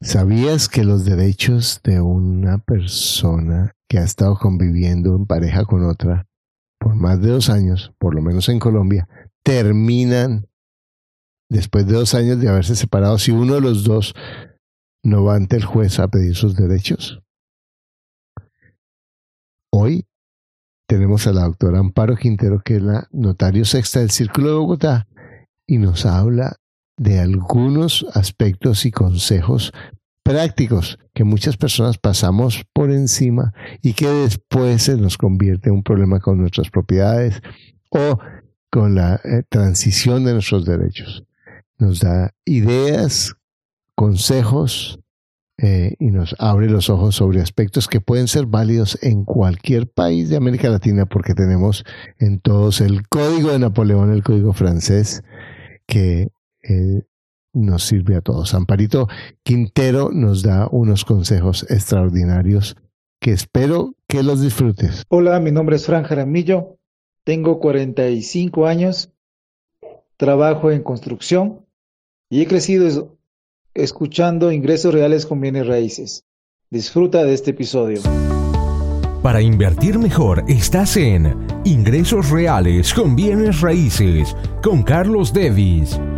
¿Sabías que los derechos de una persona que ha estado conviviendo en pareja con otra por más de dos años, por lo menos en Colombia, terminan después de dos años de haberse separado si uno de los dos no va ante el juez a pedir sus derechos? Hoy tenemos a la doctora Amparo Quintero, que es la notario sexta del Círculo de Bogotá, y nos habla de algunos aspectos y consejos prácticos que muchas personas pasamos por encima y que después se nos convierte en un problema con nuestras propiedades o con la eh, transición de nuestros derechos. Nos da ideas, consejos eh, y nos abre los ojos sobre aspectos que pueden ser válidos en cualquier país de América Latina porque tenemos en todos el código de Napoleón, el código francés, que eh, nos sirve a todos. Amparito Quintero nos da unos consejos extraordinarios que espero que los disfrutes. Hola, mi nombre es Fran Jaramillo, tengo 45 años, trabajo en construcción y he crecido escuchando ingresos reales con bienes raíces. Disfruta de este episodio. Para invertir mejor estás en Ingresos Reales con Bienes Raíces con Carlos Devis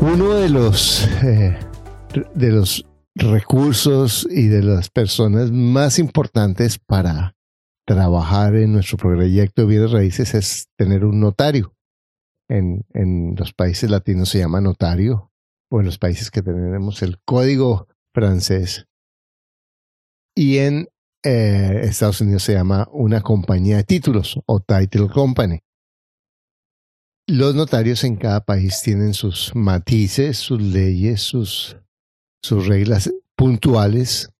Uno de los, eh, de los recursos y de las personas más importantes para trabajar en nuestro proyecto de bienes raíces es tener un notario. En, en los países latinos se llama notario, o en los países que tenemos el código francés. Y en eh, Estados Unidos se llama una compañía de títulos o title company. Los notarios en cada país tienen sus matices, sus leyes, sus, sus reglas puntuales,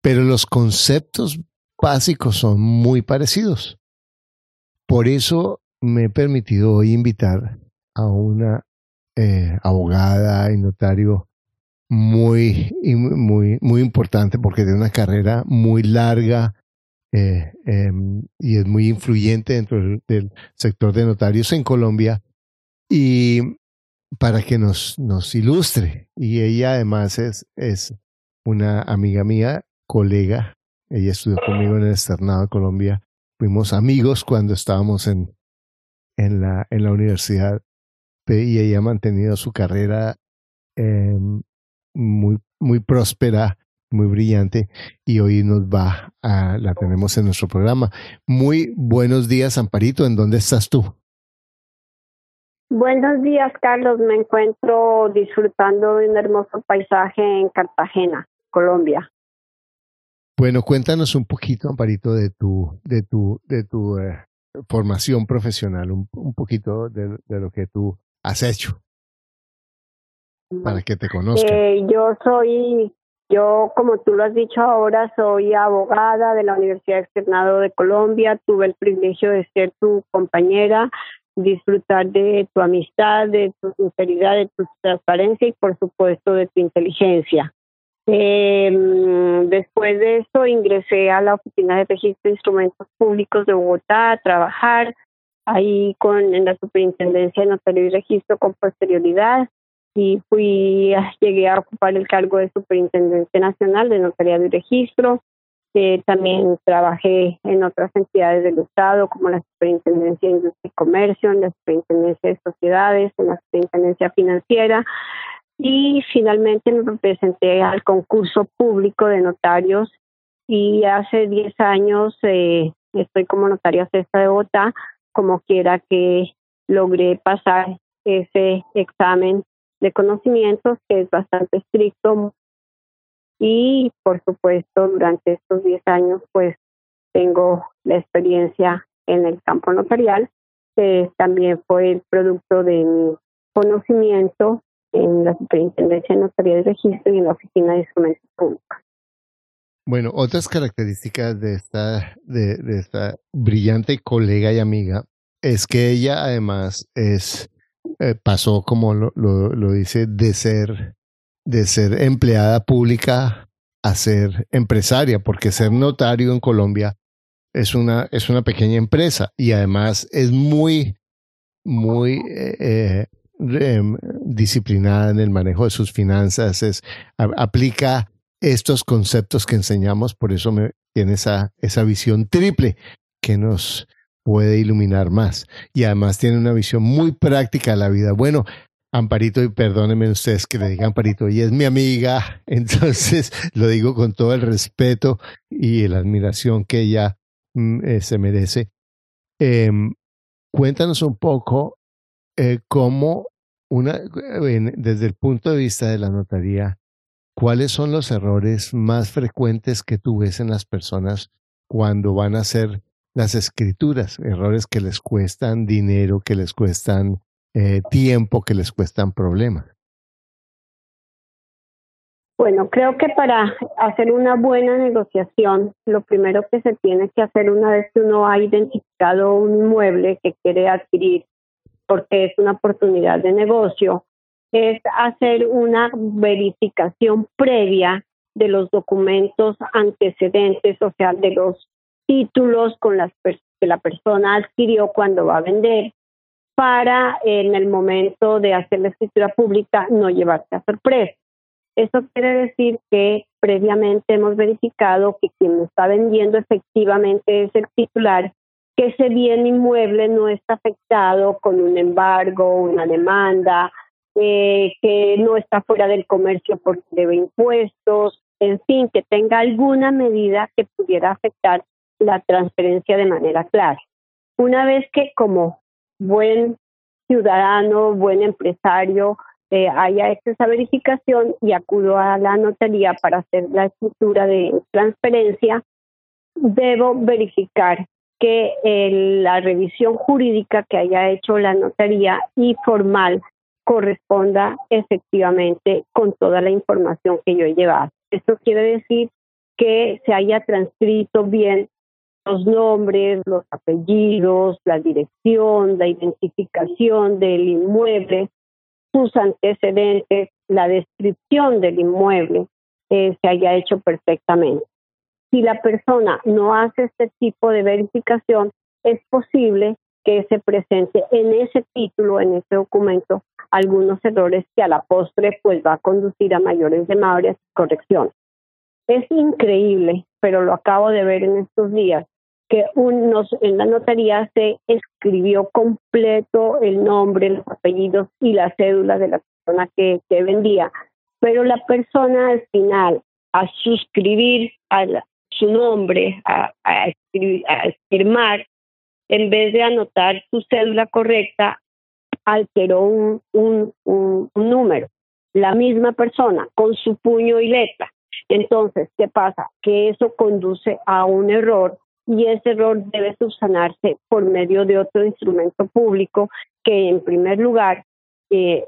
pero los conceptos básicos son muy parecidos. Por eso me he permitido hoy invitar a una eh, abogada y notario muy, muy, muy importante porque tiene una carrera muy larga eh, em, y es muy influyente dentro del, sector de notarios en Colombia y para que nos, ilustre. Y ella además es, una amiga mía, colega, ella estudió conmigo en el Externado de Colombia, fuimos amigos cuando estábamos en, la, en la universidad y ella ha mantenido su carrera em, muy próspera muy brillante y hoy nos va a, la tenemos en nuestro programa. Muy buenos días, Amparito, ¿en dónde estás tú? Buenos días, Carlos. Me encuentro disfrutando de un hermoso paisaje en Cartagena, Colombia. Bueno, cuéntanos un poquito, Amparito, de tu, de tu, de tu eh, formación profesional, un, un poquito de, de, lo que tú has hecho para que te conozcan. Eh, yo soy yo, como tú lo has dicho ahora, soy abogada de la Universidad Externado de Colombia. Tuve el privilegio de ser tu compañera, disfrutar de tu amistad, de tu sinceridad, de tu transparencia y, por supuesto, de tu inteligencia. Eh, después de eso ingresé a la Oficina de Registro de Instrumentos Públicos de Bogotá a trabajar ahí con en la Superintendencia de Notario y Registro con posterioridad y fui, llegué a ocupar el cargo de Superintendente Nacional de Notariado y Registro. También trabajé en otras entidades del Estado, como la Superintendencia de Industria y Comercio, en la Superintendencia de Sociedades, en la Superintendencia Financiera. Y finalmente me presenté al concurso público de notarios y hace 10 años eh, estoy como notaria cesta de Bogotá, como quiera que logré pasar ese examen de conocimientos que es bastante estricto y por supuesto durante estos 10 años pues tengo la experiencia en el campo notarial que también fue el producto de mi conocimiento en la Superintendencia de Notaría de Registro y en la Oficina de Instrumentos Públicos. Bueno, otras características de esta, de, de esta brillante colega y amiga es que ella además es eh, pasó, como lo, lo, lo, dice, de ser, de ser empleada pública a ser empresaria, porque ser notario en Colombia es una, es una pequeña empresa y además es muy, muy eh, eh, disciplinada en el manejo de sus finanzas, es, aplica estos conceptos que enseñamos, por eso me, tiene esa, esa visión triple que nos puede iluminar más. Y además tiene una visión muy práctica de la vida. Bueno, Amparito, y perdónenme ustedes que le diga Amparito, y es mi amiga, entonces lo digo con todo el respeto y la admiración que ella mm, eh, se merece. Eh, cuéntanos un poco eh, cómo, una, desde el punto de vista de la notaría, cuáles son los errores más frecuentes que tú ves en las personas cuando van a hacer las escrituras, errores que les cuestan dinero, que les cuestan eh, tiempo, que les cuestan problemas. Bueno, creo que para hacer una buena negociación, lo primero que se tiene que hacer una vez que uno ha identificado un inmueble que quiere adquirir, porque es una oportunidad de negocio, es hacer una verificación previa de los documentos antecedentes, o sea, de los títulos con las que la persona adquirió cuando va a vender para en el momento de hacer la escritura pública no llevarse a sorpresa. Eso quiere decir que previamente hemos verificado que quien está vendiendo efectivamente es el titular, que ese bien inmueble no está afectado con un embargo, una demanda, eh, que no está fuera del comercio porque debe impuestos, en fin, que tenga alguna medida que pudiera afectar la transferencia de manera clara. Una vez que como buen ciudadano, buen empresario, eh, haya hecho esa verificación y acudo a la notaría para hacer la escritura de transferencia, debo verificar que la revisión jurídica que haya hecho la notaría y formal corresponda efectivamente con toda la información que yo he llevado. Esto quiere decir que se haya transcrito bien los nombres, los apellidos, la dirección, la identificación del inmueble, sus antecedentes, la descripción del inmueble eh, se haya hecho perfectamente. Si la persona no hace este tipo de verificación, es posible que se presente en ese título, en ese documento, algunos errores que a la postre pues va a conducir a mayores demandas y correcciones. Es increíble, pero lo acabo de ver en estos días, que en la notaría se escribió completo el nombre, los apellidos y la cédula de la persona que, vendía, pero la persona al final, a suscribir a su nombre, a, firmar, en vez de anotar su cédula correcta, alteró un, un, un número. La misma persona con su puño y letra. Entonces, ¿qué pasa? Que eso conduce a un error y ese error debe subsanarse por medio de otro instrumento público que en primer lugar eh,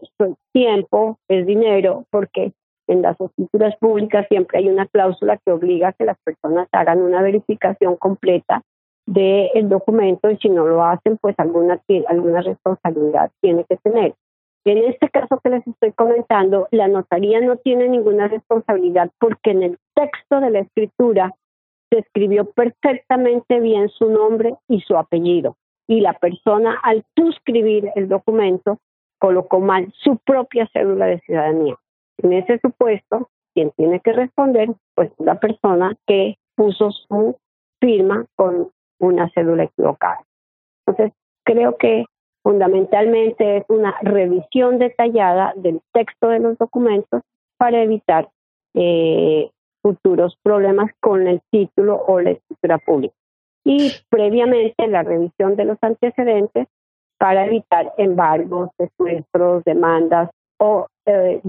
tiempo es dinero porque en las escrituras públicas siempre hay una cláusula que obliga a que las personas hagan una verificación completa del documento y si no lo hacen pues alguna alguna responsabilidad tiene que tener. En este caso que les estoy comentando, la notaría no tiene ninguna responsabilidad porque en el texto de la escritura se escribió perfectamente bien su nombre y su apellido. Y la persona, al suscribir el documento, colocó mal su propia cédula de ciudadanía. En ese supuesto, quien tiene que responder, pues la persona que puso su firma con una cédula equivocada. Entonces, creo que fundamentalmente es una revisión detallada del texto de los documentos para evitar eh, futuros problemas con el título o la escritura pública. Y previamente la revisión de los antecedentes para evitar embargos, secuestros, demandas o, eh,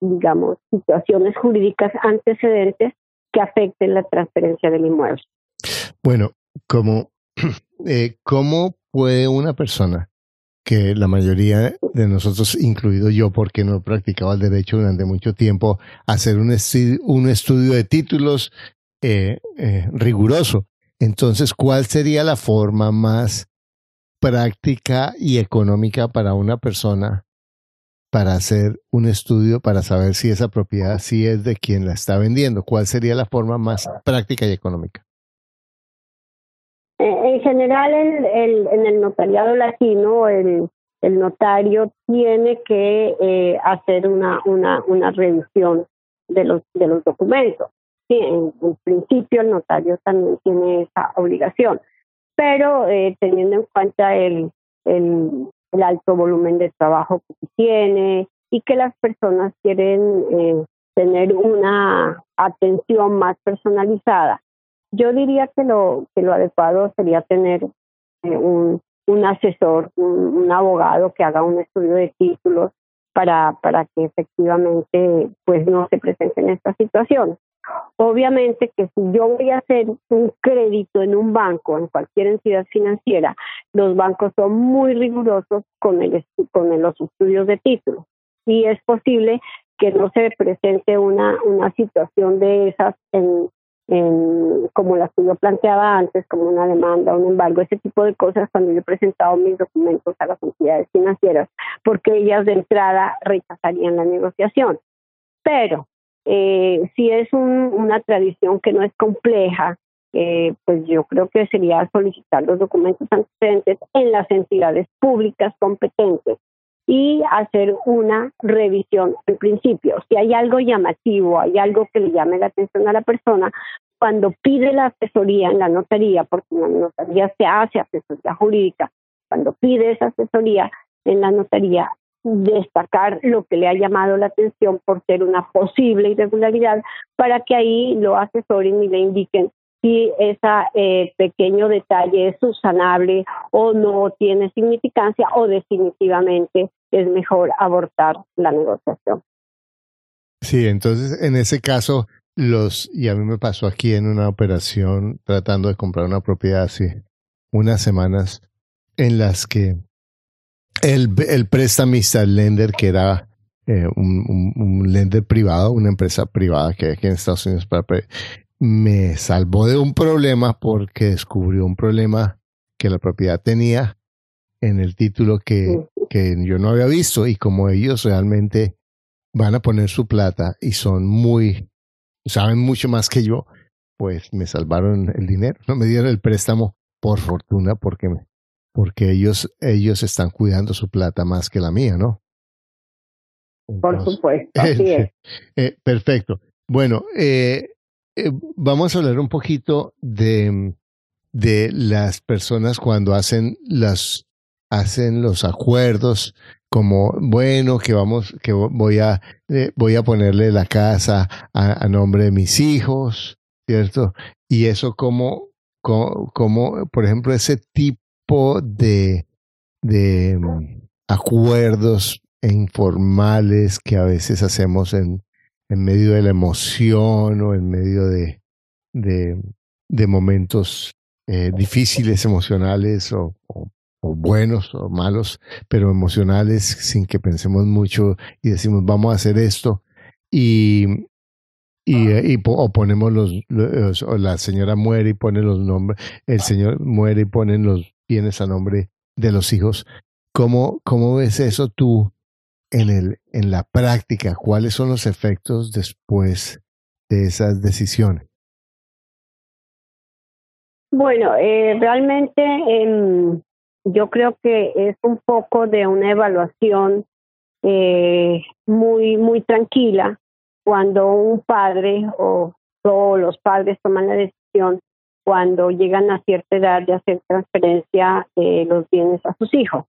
digamos, situaciones jurídicas antecedentes que afecten la transferencia del inmueble. Bueno, como, eh, ¿cómo puede una persona que la mayoría de nosotros, incluido yo, porque no practicaba el derecho durante mucho tiempo, hacer un, un estudio de títulos eh, eh, riguroso. Entonces, ¿cuál sería la forma más práctica y económica para una persona para hacer un estudio para saber si esa propiedad sí es de quien la está vendiendo? ¿Cuál sería la forma más práctica y económica? Eh, en general, el, en el notariado latino, el, el notario tiene que eh, hacer una, una, una revisión de los, de los documentos. Sí, en, principio, el notario también tiene esa obligación, pero eh, teniendo en cuenta el, el, el, alto volumen de trabajo que tiene y que las personas quieren tener una atención más personalizada yo diría que lo, que lo adecuado sería tener eh, un, un asesor, un, abogado que haga un estudio de títulos para, para que efectivamente pues no se presenten estas situaciones. Obviamente que si yo voy a hacer un crédito en un banco, en cualquier entidad financiera, los bancos son muy rigurosos con, el, con los estudios de títulos y es posible que no se presente una, una situación de esas en, como las que yo planteaba antes, como una demanda, un embargo, ese tipo de cosas cuando yo he presentado mis documentos a las entidades financieras, porque ellas de entrada rechazarían la negociación. Pero eh, si es una tradición que no es compleja, eh, pues yo creo que sería solicitar los documentos antecedentes en las entidades públicas competentes y hacer una revisión en principio. Si hay algo llamativo, hay algo que le llame la atención a la persona, cuando pide la asesoría en la notaría, porque en la notaría se hace asesoría jurídica, cuando pide esa asesoría en la notaría, destacar lo que le ha llamado la atención por ser una posible irregularidad para que ahí lo asesoren y le indiquen si ese eh, pequeño detalle es subsanable o no tiene significancia o definitivamente es mejor abortar la negociación. Sí, entonces en ese caso, los, y a mí me pasó aquí en una operación tratando de comprar una propiedad hace unas semanas en las que el, el prestamista, el lender, que era eh, un, un, lender privado, una empresa privada que hay aquí en Estados Unidos, para, me salvó de un problema porque descubrió un problema que la propiedad tenía en el título que, que yo no había visto y como ellos realmente van a poner su plata y son muy, saben mucho más que yo, pues me salvaron el dinero, no me dieron el préstamo por fortuna porque, porque ellos, ellos están cuidando su plata más que la mía, ¿no? por supuesto, así es. Eh, perfecto. Bueno, eh, eh, vamos a hablar un poquito de, de las personas cuando hacen las hacen los acuerdos como bueno que vamos que voy a eh, voy a ponerle la casa a, nombre de mis hijos cierto y eso como como, por ejemplo ese tipo de de mm, acuerdos informales que a veces hacemos en en medio de la emoción o en medio de, de, momentos eh, difíciles emocionales o, buenos o malos, pero emocionales sin que pensemos mucho y decimos vamos a hacer esto y, y, y o ponemos los, o la señora muere y pone los nombres, el señor muere y ponen los bienes a nombre de los hijos. ¿Cómo, cómo ves eso tú en, el, en la práctica, ¿cuáles son los efectos después de esas decisiones? Bueno, eh, realmente em, yo creo que es un poco de una evaluación eh, muy, muy tranquila cuando un padre o todos los padres toman la decisión cuando llegan a cierta edad de hacer transferencia de los bienes a sus hijos.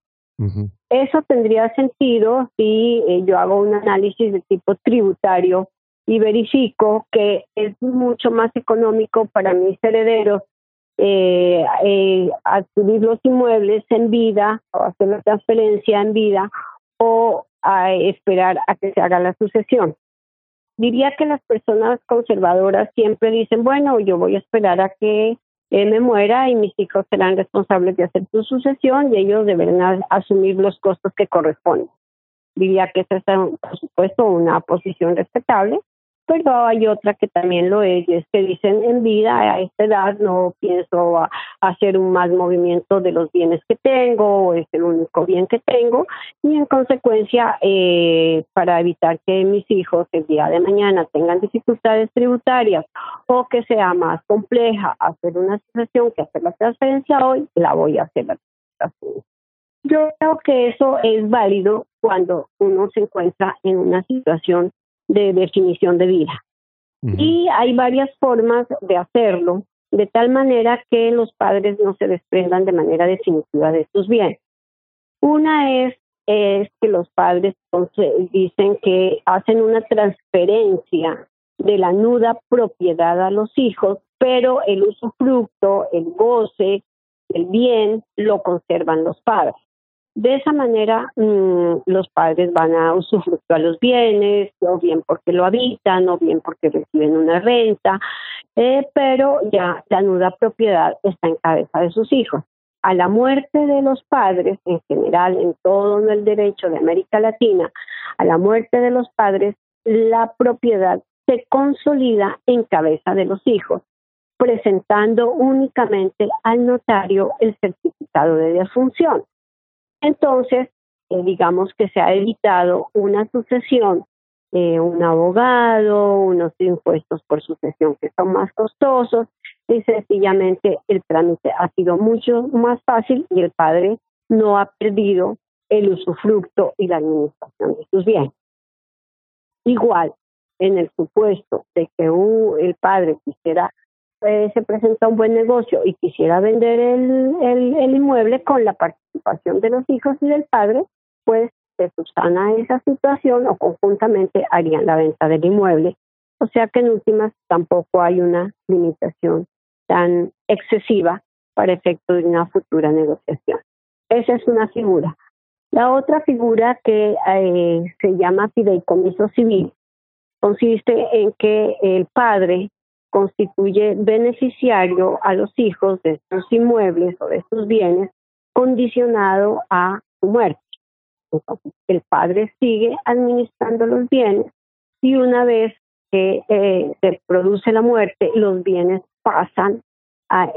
Eso tendría sentido si eh, yo hago un análisis de tipo tributario y verifico que es mucho más económico para mis herederos eh, eh, adquirir los inmuebles en vida o hacer la transferencia en vida o a esperar a que se haga la sucesión. Diría que las personas conservadoras siempre dicen, bueno, yo voy a esperar a que eh, me muera y mis hijos serán responsables de hacer su sucesión y ellos deberán asumir los costos que corresponden. Diría que esa es, por supuesto, una posición respetable, pero hay otra que también lo es, y es que dicen en vida a esta edad no pienso hacer un más movimiento de los bienes que tengo, o es el único bien que tengo, y en consecuencia, eh, para evitar que mis hijos el día de mañana tengan dificultades tributarias o que sea más compleja hacer una sucesión que hacer la transferencia hoy, la voy a hacer la transferencia. Yo creo que eso es válido cuando uno se encuentra en una situación de definición de vida. Y hay varias formas de hacerlo, de tal manera que los padres no se desprendan de manera definitiva de sus bienes. Una es, es que los padres dicen que hacen una transferencia de la nuda propiedad a los hijos, pero el usufructo, el goce, el bien lo conservan los padres. De esa manera, mm, los padres van a usufructuar los bienes, o bien porque lo habitan, o bien porque reciben una renta, eh, pero ya la nuda propiedad está en cabeza de sus hijos. A la muerte de los padres, en general, en todo el derecho de América Latina, a la muerte de los padres, la propiedad se consolida en cabeza de los hijos, presentando únicamente al notario el certificado de defunción. Entonces, eh, digamos que se ha evitado una sucesión, de un abogado, unos impuestos por sucesión que son más costosos y sencillamente el trámite ha sido mucho más fácil y el padre no ha perdido el usufructo y la administración de sus bienes. Igual, en el supuesto de que el padre quisiera eh, se presenta un buen negocio y quisiera vender el, el, inmueble con la participación de los hijos y del padre, pues se subsana esa situación o conjuntamente harían la venta del inmueble. O sea que en últimas tampoco hay una limitación tan excesiva para efecto de una futura negociación. Esa es una figura. La otra figura que eh, se llama fideicomiso civil consiste en que el padre constituye beneficiario a los hijos de estos inmuebles o de estos bienes condicionado a su muerte. El padre sigue administrando los bienes y una vez que eh, se produce la muerte, los bienes pasan a,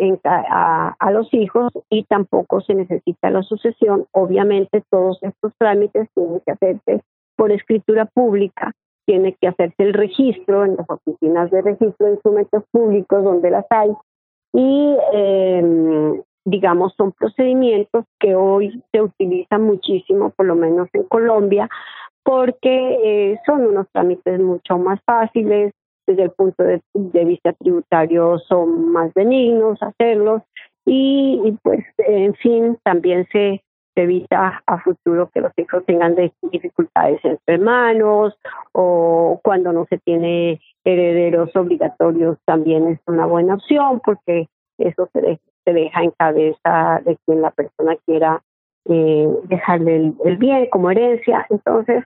a, los hijos y tampoco se necesita la sucesión. Obviamente todos estos trámites tienen que hacerse por escritura pública tiene que hacerse el registro en las oficinas de registro de instrumentos públicos donde las hay. Y em, digamos son procedimientos que hoy se utilizan muchísimo, por lo menos en Colombia, porque eh, son unos trámites mucho más fáciles, desde el punto de, vista tributario son más benignos hacerlos y, pues en fin también se evita a futuro que los hijos tengan dificultades entre hermanos o cuando no se tiene herederos obligatorios también es una buena opción porque eso se, se deja en cabeza de quien la persona quiera eh, dejarle el, bien como herencia. Entonces,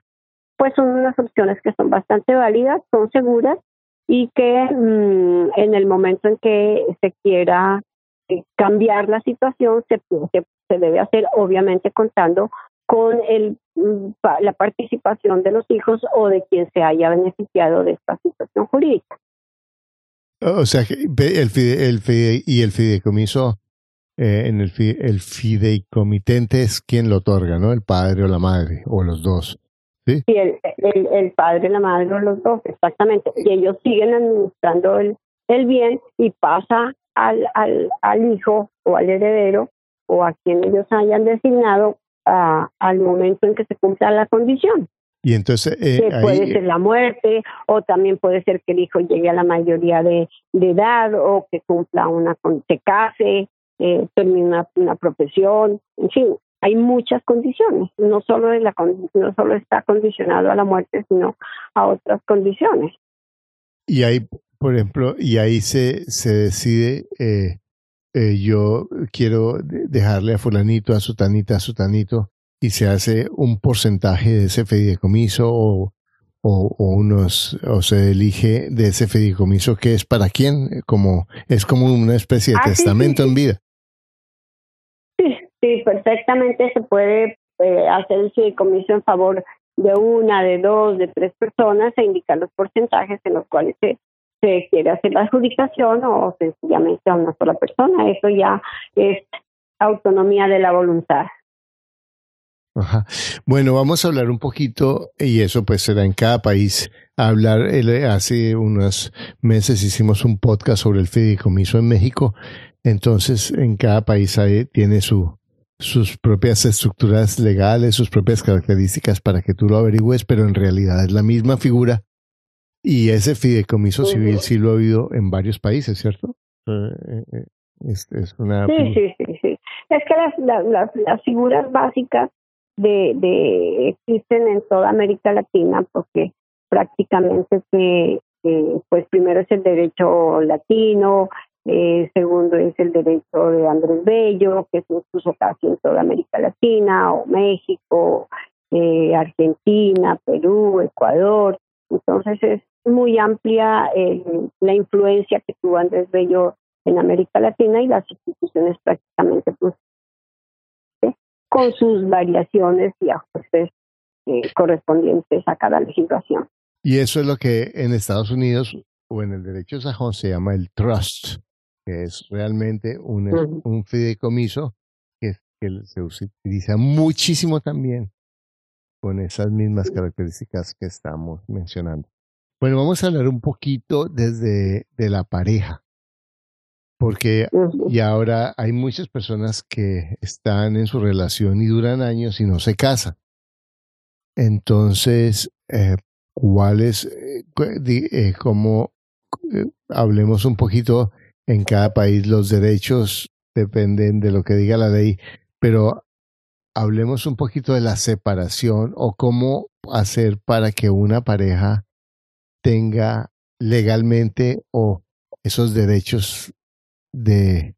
pues son unas opciones que son bastante válidas, son seguras y que mm, en el momento en que se quiera eh, cambiar la situación se, se, se debe hacer obviamente contando con el, mm, la participación de los hijos o de quien se haya beneficiado de esta situación jurídica. O sea, el, fide, el fide, y el fideicomiso, eh, en el, el fideicomitente es quien lo otorga, ¿no? El padre o la madre, o los dos. Sí, sí el, el, el, padre, la madre o los dos, exactamente. Y ellos siguen administrando el, el bien y pasa al, al, al hijo o al heredero o a quien ellos hayan designado al momento en que se cumpla la condición. Y entonces eh, puede ser la muerte o también puede ser que el hijo llegue a la mayoría de, edad o que cumpla una se case, eh, termine una, profesión, en fin, hay muchas condiciones. No solo la no solo está condicionado a la muerte, sino a otras condiciones. Y ahí, por ejemplo, y ahí se se decide eh, eh, yo quiero dejarle a fulanito, a sutanita, a sutanito, y se hace un porcentaje de ese fideicomiso o, o, unos o se elige de ese fideicomiso que es para quién como es como una especie de ah, testamento en vida. Sí sí perfectamente se puede eh, hacer el fideicomiso en favor de una de dos de tres personas e indicar los porcentajes en los cuales se se quiere hacer la adjudicación o sencillamente a una sola persona eso ya es autonomía de la voluntad Ajá. Bueno, vamos a hablar un poquito, y eso pues será en cada país. hablar, hace unos meses hicimos un podcast sobre el fideicomiso en México, entonces en cada país tiene su, sus propias estructuras legales, sus propias características para que tú lo averigües, pero en realidad es la misma figura. Y ese fideicomiso civil sí lo ha habido en varios países, ¿cierto? Eh, eh, eh, es, una... sí, sí, sí, sí. Es que las, las, las figuras básicas de, de existen en toda América Latina porque prácticamente que pues primero es el derecho latino, eh, segundo es el derecho de Andrés Bello, que se puso casi en toda América Latina, o México, eh, Argentina, Perú, Ecuador. Entonces es muy amplia eh, la influencia que tuvo Andrés Bello en América Latina y las instituciones prácticamente pues, con sus variaciones y ajustes eh, correspondientes a cada legislación. Y eso es lo que en Estados Unidos o en el derecho sajón se llama el trust, que es realmente un, un fideicomiso que, se utiliza muchísimo también con esas mismas características que estamos mencionando. Bueno, vamos a hablar un poquito desde de la pareja porque y ahora hay muchas personas que están en su relación y duran años y no se casan. Entonces, eh, ¿cuáles, eh, eh, como hablemos un poquito en cada país, los derechos dependen de lo que diga la ley, pero hablemos un poquito de la separación o cómo hacer para que una pareja tenga legalmente o esos derechos de,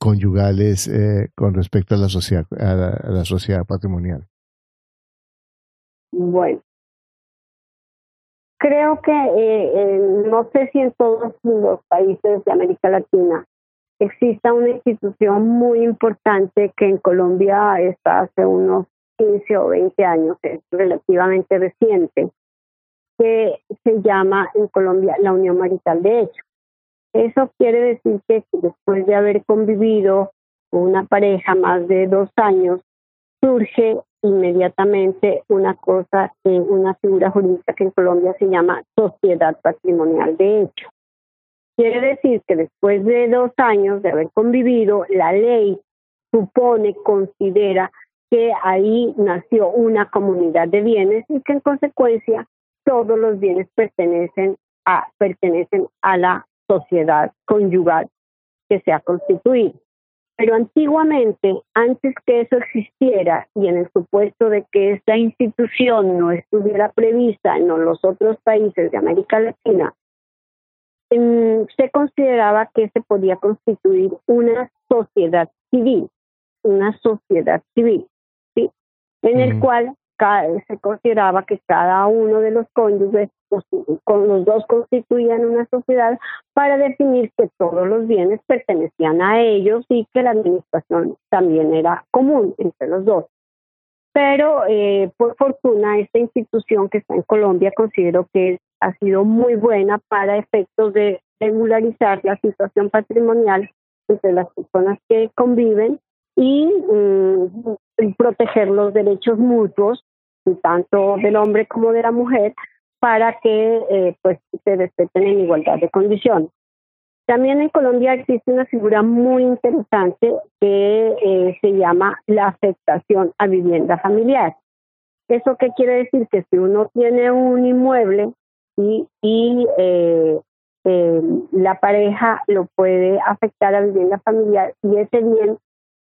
conyugales eh, con respecto a la sociedad a la, sociedad patrimonial? Bueno, creo que eh, no sé si en todos los países de América Latina exista una institución muy importante que en Colombia está hace unos 15 o 20 años, es relativamente reciente, que se llama en Colombia la Unión Marital de Hecho. Eso quiere decir que después de haber convivido con una pareja más de dos años, surge inmediatamente una cosa, una figura jurídica que en Colombia se llama sociedad patrimonial de hecho. Quiere decir que después de dos años de haber convivido, la ley supone, considera que ahí nació una comunidad de bienes y que en consecuencia todos los bienes pertenecen a, pertenecen a la sociedad conyugal que se ha constituido. Pero antiguamente, antes que eso existiera y en el supuesto de que esta institución no estuviera prevista en los otros países de América Latina, se consideraba que se podía constituir una sociedad civil, una sociedad civil, ¿sí? en el cual se consideraba que cada uno de los cónyuges, pues, con los dos constituían una sociedad para definir que todos los bienes pertenecían a ellos y que la administración también era común entre los dos. Pero eh, por fortuna esta institución que está en Colombia considero que ha sido muy buena para efectos de regularizar la situación patrimonial entre las personas que conviven y mm, proteger los derechos mutuos, tanto del hombre como de la mujer, para que eh, pues se respeten en igualdad de condiciones. También en Colombia existe una figura muy interesante que eh, se llama la afectación a vivienda familiar. ¿Eso qué quiere decir? Que si uno tiene un inmueble y, y eh, la pareja lo puede afectar a vivienda familiar y ese bien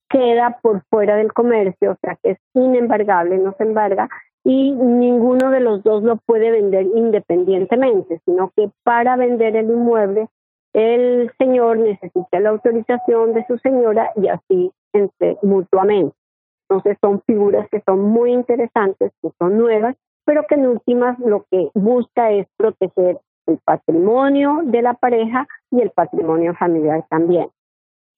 queda por fuera del comercio, o sea que es inembargable, no se embarga, y ninguno de los dos lo puede vender independientemente, sino que para vender el inmueble el señor necesita la autorización de su señora y así entre, mutuamente. Entonces son figuras que son muy interesantes, que son nuevas pero que en últimas lo que busca es proteger el patrimonio de la pareja y el patrimonio familiar también.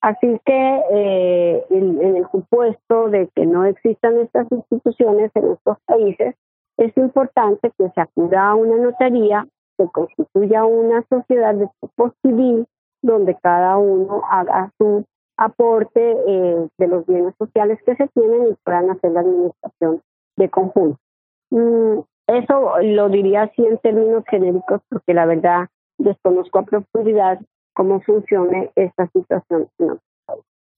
Así que eh, en, el supuesto de que no existan estas instituciones en estos países, es importante que se acuda a una notaría, se constituya una sociedad de tipo civil donde cada uno haga su aporte eh, de los bienes sociales que se tienen y puedan hacer la administración de conjunto. Mm, eso lo diría así en términos genéricos porque la verdad desconozco a profundidad cómo funcione esta situación.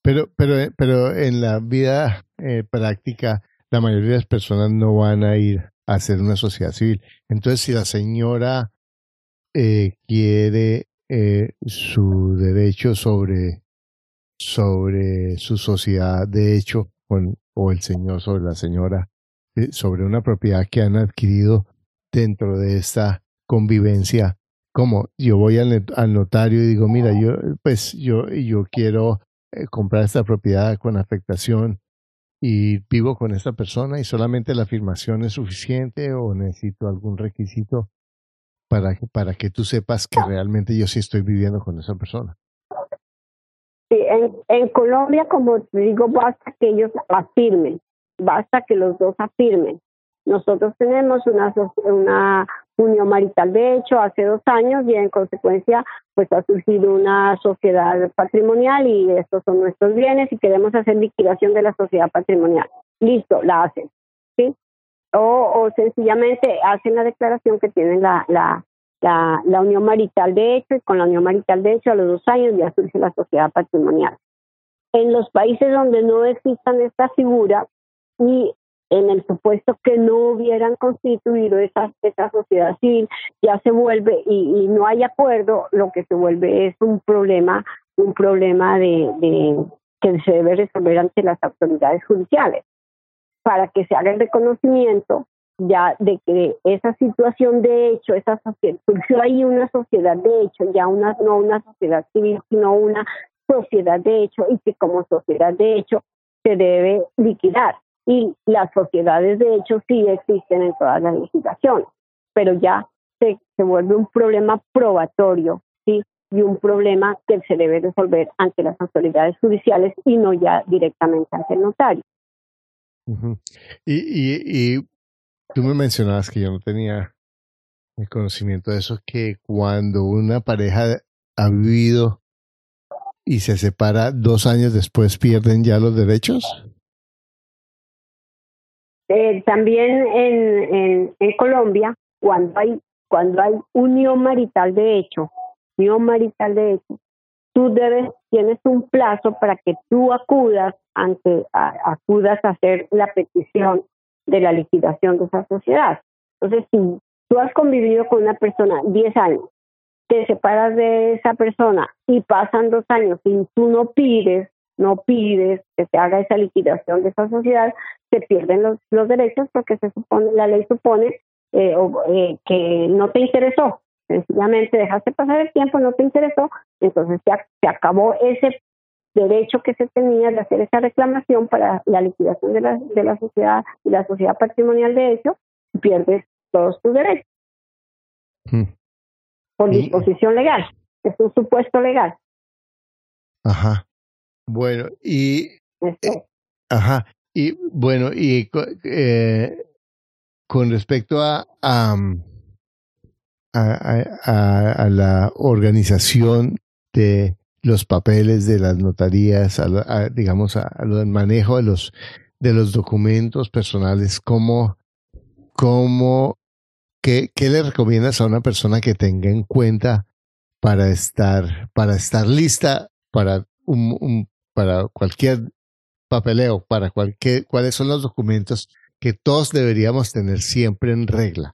Pero, pero, pero en la vida eh, práctica, la mayoría de las personas no van a ir a hacer una sociedad civil. Entonces, si la señora eh, quiere eh, su derecho sobre, sobre su sociedad de hecho, o el señor sobre la señora, sobre una propiedad que han adquirido dentro de esta convivencia, como yo voy al, notario y digo, mira, yo pues yo, yo quiero eh, comprar esta propiedad con afectación y vivo con esta persona y solamente la afirmación es suficiente o necesito algún requisito para, para que tú sepas que realmente yo sí estoy viviendo con esa persona. Sí, en, en Colombia, como te digo, basta que ellos afirmen basta que los dos afirmen. Nosotros tenemos una, una unión marital de hecho hace dos años y en consecuencia pues ha surgido una sociedad patrimonial y estos son nuestros bienes y queremos hacer liquidación de la sociedad patrimonial. Listo, la hacen. ¿sí? O, o sencillamente hacen la declaración que tienen la, la, la, unión marital de hecho y con la unión marital de hecho a los dos años ya surge la sociedad patrimonial. En los países donde no existan esta figura, y en el supuesto que no hubieran constituido esa, esa sociedad civil, ya se vuelve y, no hay acuerdo, lo que se vuelve es un problema, un problema de, de que se debe resolver ante las autoridades judiciales. Para que se haga el reconocimiento ya de que esa situación de hecho, esa sociedad, surgió ahí una sociedad de hecho, ya una, no una sociedad civil, sino una sociedad de hecho y que como sociedad de hecho se debe liquidar y las sociedades de hecho sí existen en todas las legislaciones, pero ya se, se vuelve un problema probatorio, ¿sí? Y un problema que se debe resolver ante las autoridades judiciales y no ya directamente ante el notario. y, y, y tú me mencionabas que yo no tenía el conocimiento de eso, que cuando una pareja ha vivido y se separa dos años después pierden ya los derechos. Eh, también en, en, Colombia, cuando hay, cuando hay unión marital de hecho, unión marital de hecho, tú debes, tienes un plazo para que tú acudas ante, acudas a hacer la petición de la liquidación de esa sociedad. Entonces, si tú has convivido con una persona 10 años, te separas de esa persona y pasan dos años y tú no pides no pides que se haga esa liquidación de esa sociedad, se pierden los, los derechos porque se supone, la ley supone eh, eh, que no te interesó. Sencillamente dejaste pasar el tiempo, no te interesó, entonces ya se acabó ese derecho que se tenía de hacer esa reclamación para la liquidación de la, de la sociedad y la sociedad patrimonial de hecho, pierdes todos tus derechos. Hmm. Por disposición legal, es un supuesto legal. Ajá. Bueno, y... ajá. Y bueno, y eh, con respecto a, a, a, la organización de los papeles de las notarías, a, digamos, a, lo del manejo de los, de los documentos personales, ¿cómo, cómo, qué, qué le recomiendas a una persona que tenga en cuenta para estar, para estar lista para un, un para cualquier papeleo, para cualquier, cuáles son los documentos que todos deberíamos tener siempre en regla?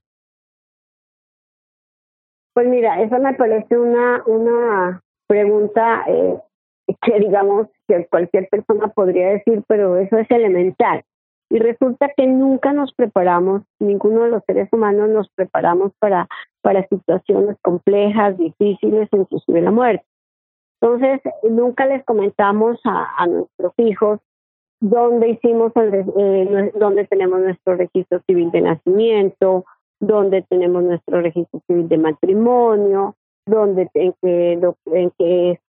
Pues mira, eso me parece una, una pregunta eh, que digamos que cualquier persona podría decir, pero eso es elemental. Y resulta que nunca nos preparamos, ninguno de los seres humanos nos preparamos para, para situaciones complejas, difíciles, inclusive la muerte. Entonces, nunca les comentamos a, nuestros hijos donde hicimos el, donde tenemos nuestro registro civil de nacimiento, donde tenemos nuestro registro civil de matrimonio, donde en que,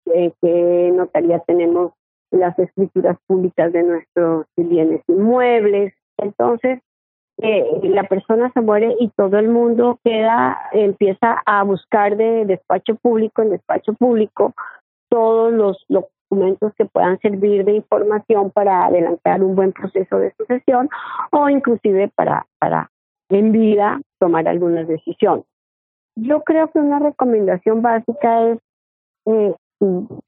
en que, notaría tenemos las escrituras públicas de nuestros bienes inmuebles. Entonces, eh, la persona se muere y todo el mundo queda, empieza a buscar de despacho público en despacho público todos los documentos que puedan servir de información para adelantar un buen proceso de sucesión o inclusive para, para en vida tomar algunas decisiones. Yo creo que una recomendación básica es eh,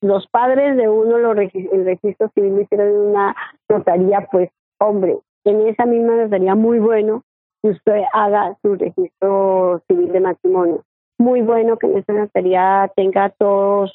los padres de uno, los el registro civil hicieron una notaría, pues hombre, en esa misma notaría muy bueno que usted haga su registro civil de matrimonio. Muy bueno que esa notaría tenga todos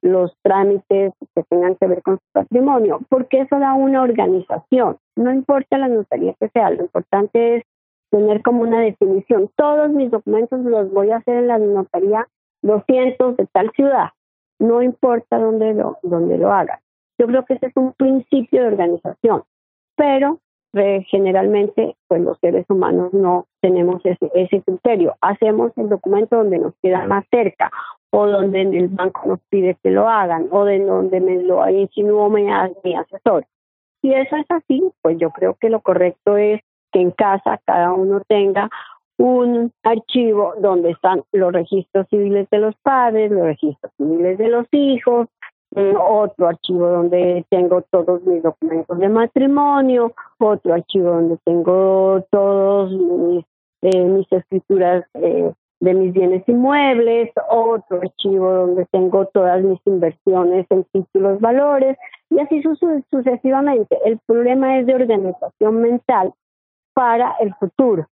los trámites que tengan que ver con su patrimonio, porque eso da una organización. No importa la notaría que sea, lo importante es tener como una definición. Todos mis documentos los voy a hacer en la notaría 200 de tal ciudad, no importa dónde lo, dónde lo haga. Yo creo que ese es un principio de organización, pero eh, generalmente pues los seres humanos no tenemos ese, ese criterio. Hacemos el documento donde nos queda más cerca o donde el banco nos pide que lo hagan o de donde me lo insinuó mi, mi asesor. Si eso es así, pues yo creo que lo correcto es que en casa cada uno tenga un archivo donde están los registros civiles de los padres, los registros civiles de los hijos, otro archivo donde tengo todos mis documentos de matrimonio, otro archivo donde tengo todos mis, eh, escrituras eh, de mis bienes inmuebles, otro archivo donde tengo todas mis inversiones en títulos valores y así sucesivamente. El problema es de organización mental para el futuro.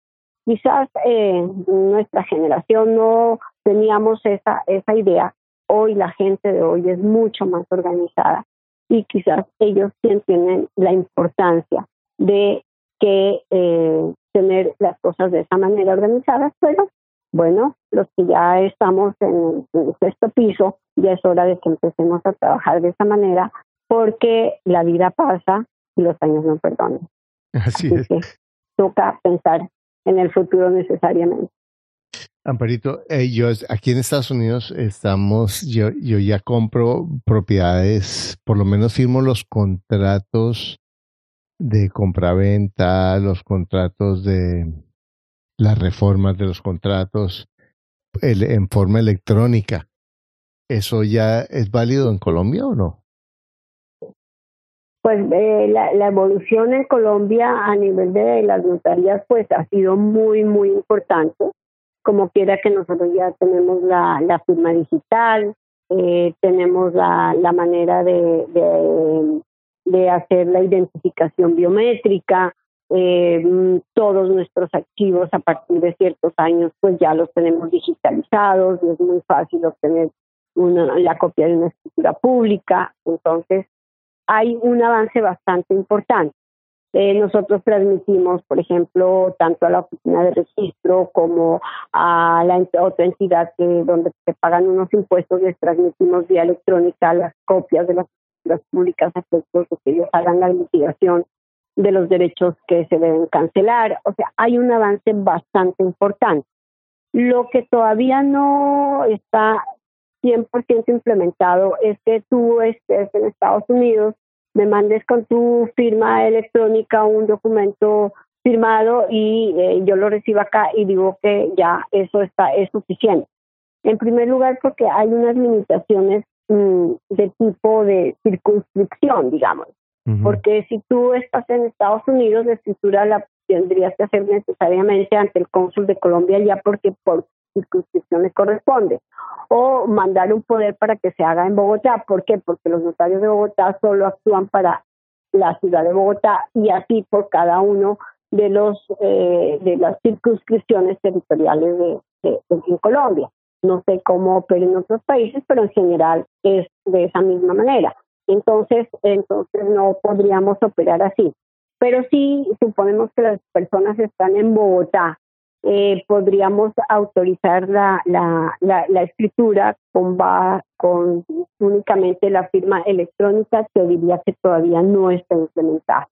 Quizás eh, nuestra generación no teníamos esa, esa idea. Hoy la gente de hoy es mucho más organizada y quizás ellos sí entienden la importancia de que eh, tener las cosas de esa manera organizadas, pero bueno, los que ya estamos en el sexto piso, ya es hora de que empecemos a trabajar de esa manera porque la vida pasa y los años no perdonan. Así, es toca pensar en el futuro necesariamente. Amparito, eh, yo aquí en Estados Unidos estamos, yo, yo ya compro propiedades, por lo menos firmo los contratos de compraventa, los contratos de las reformas de los contratos en forma electrónica. ¿Eso ya es válido en Colombia o no? pues eh, la, la, evolución en Colombia a nivel de las notarías pues ha sido muy, muy importante. Como quiera que nosotros ya tenemos la, firma digital, eh, tenemos la, manera de, hacer la identificación biométrica, eh, todos nuestros archivos a partir de ciertos años pues ya los tenemos digitalizados y es muy fácil obtener una, la copia de una escritura pública. Entonces, hay un avance bastante importante. Eh, nosotros transmitimos, por ejemplo, tanto a la oficina de registro como a la otra entidad que donde se pagan unos impuestos, les transmitimos vía electrónica las copias de las, públicas a de que ellos hagan la litigación de los derechos que se deben cancelar. O sea, hay un avance bastante importante. Lo que todavía no está 100% implementado es que tú estés en Estados Unidos, me mandes con tu firma electrónica un documento firmado y eh, yo lo recibo acá y digo que ya eso está es suficiente. En primer lugar, porque hay unas limitaciones mm, de tipo de circunscripción, digamos. Porque si tú estás en Estados Unidos, la escritura la tendrías que hacer necesariamente ante el cónsul de Colombia ya porque por circunscripción le corresponde. O mandar un poder para que se haga en Bogotá. ¿Por qué? Porque los notarios de Bogotá solo actúan para la ciudad de Bogotá y así por cada uno de los eh, de las circunscripciones territoriales de, en Colombia. No sé cómo opera en otros países, pero en general es de esa misma manera. Entonces, entonces no podríamos operar así. Pero sí, suponemos que las personas están en Bogotá eh, podríamos autorizar la, la, la, escritura con, con únicamente la firma electrónica, te diría que todavía no está implementada.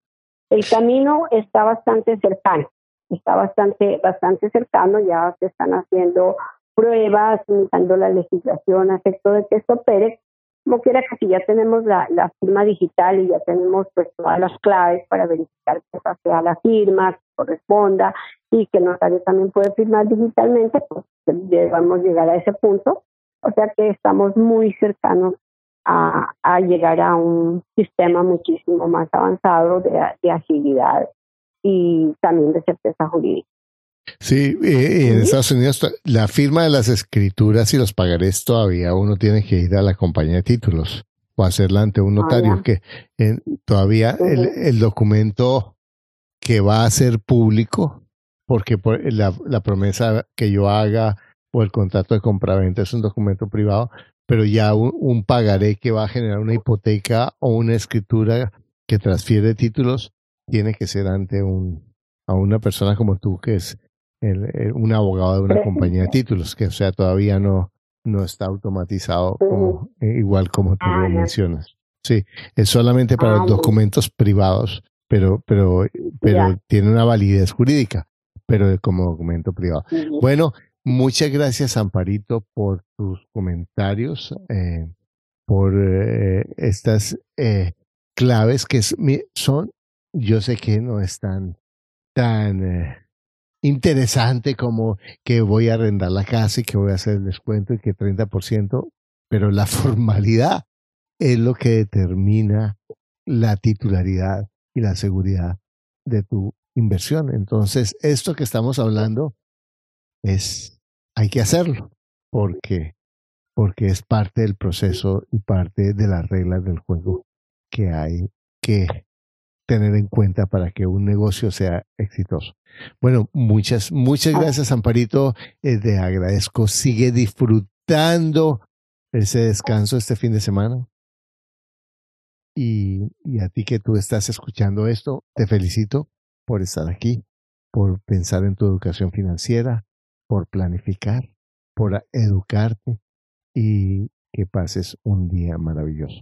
El camino está bastante cercano, está bastante, bastante cercano, ya se están haciendo pruebas, imitando la legislación a efecto de que esto opere, como quiera que si ya tenemos la, firma digital y ya tenemos pues todas las claves para verificar que esa sea la firma, que corresponda y que el notario también puede firmar digitalmente, pues debemos llegar a ese punto. O sea que estamos muy cercanos a, llegar a un sistema muchísimo más avanzado de agilidad y también de certeza jurídica. Sí, eh, en Estados Unidos la firma de las escrituras y los pagarés todavía uno tiene que ir a la compañía de títulos o hacerla ante un ah, notario, que todavía el, documento que va a ser público, porque por la, la, promesa que yo haga o el contrato de compraventa es un documento privado, pero ya un, pagaré que va a generar una hipoteca o una escritura que transfiere títulos tiene que ser ante un a una persona como tú que es el, un abogado de una compañía de títulos, que o sea, todavía no, no está automatizado como, eh, igual como tú lo ah, mencionas. Sí, es solamente para los ah, documentos privados, pero, pero, pero tiene una validez jurídica, pero como documento privado. Bueno, muchas gracias, Amparito, por tus comentarios, eh, por eh, estas claves que son, yo sé que no están tan interesante como que voy a arrendar la casa y que voy a hacer el descuento y que 30%, pero la formalidad es lo que determina la titularidad y la seguridad de tu inversión. Entonces, esto que estamos hablando es, hay que hacerlo, porque, porque es parte del proceso y parte de las reglas del juego que hay que tener en cuenta para que un negocio sea exitoso. Bueno, muchas, muchas ah. gracias, Amparito. Eh, te agradezco. Sigue disfrutando ese descanso este fin de semana. Y, y a ti que tú estás escuchando esto, te felicito por estar aquí, por pensar en tu educación financiera, por planificar, por educarte y que pases un día maravilloso.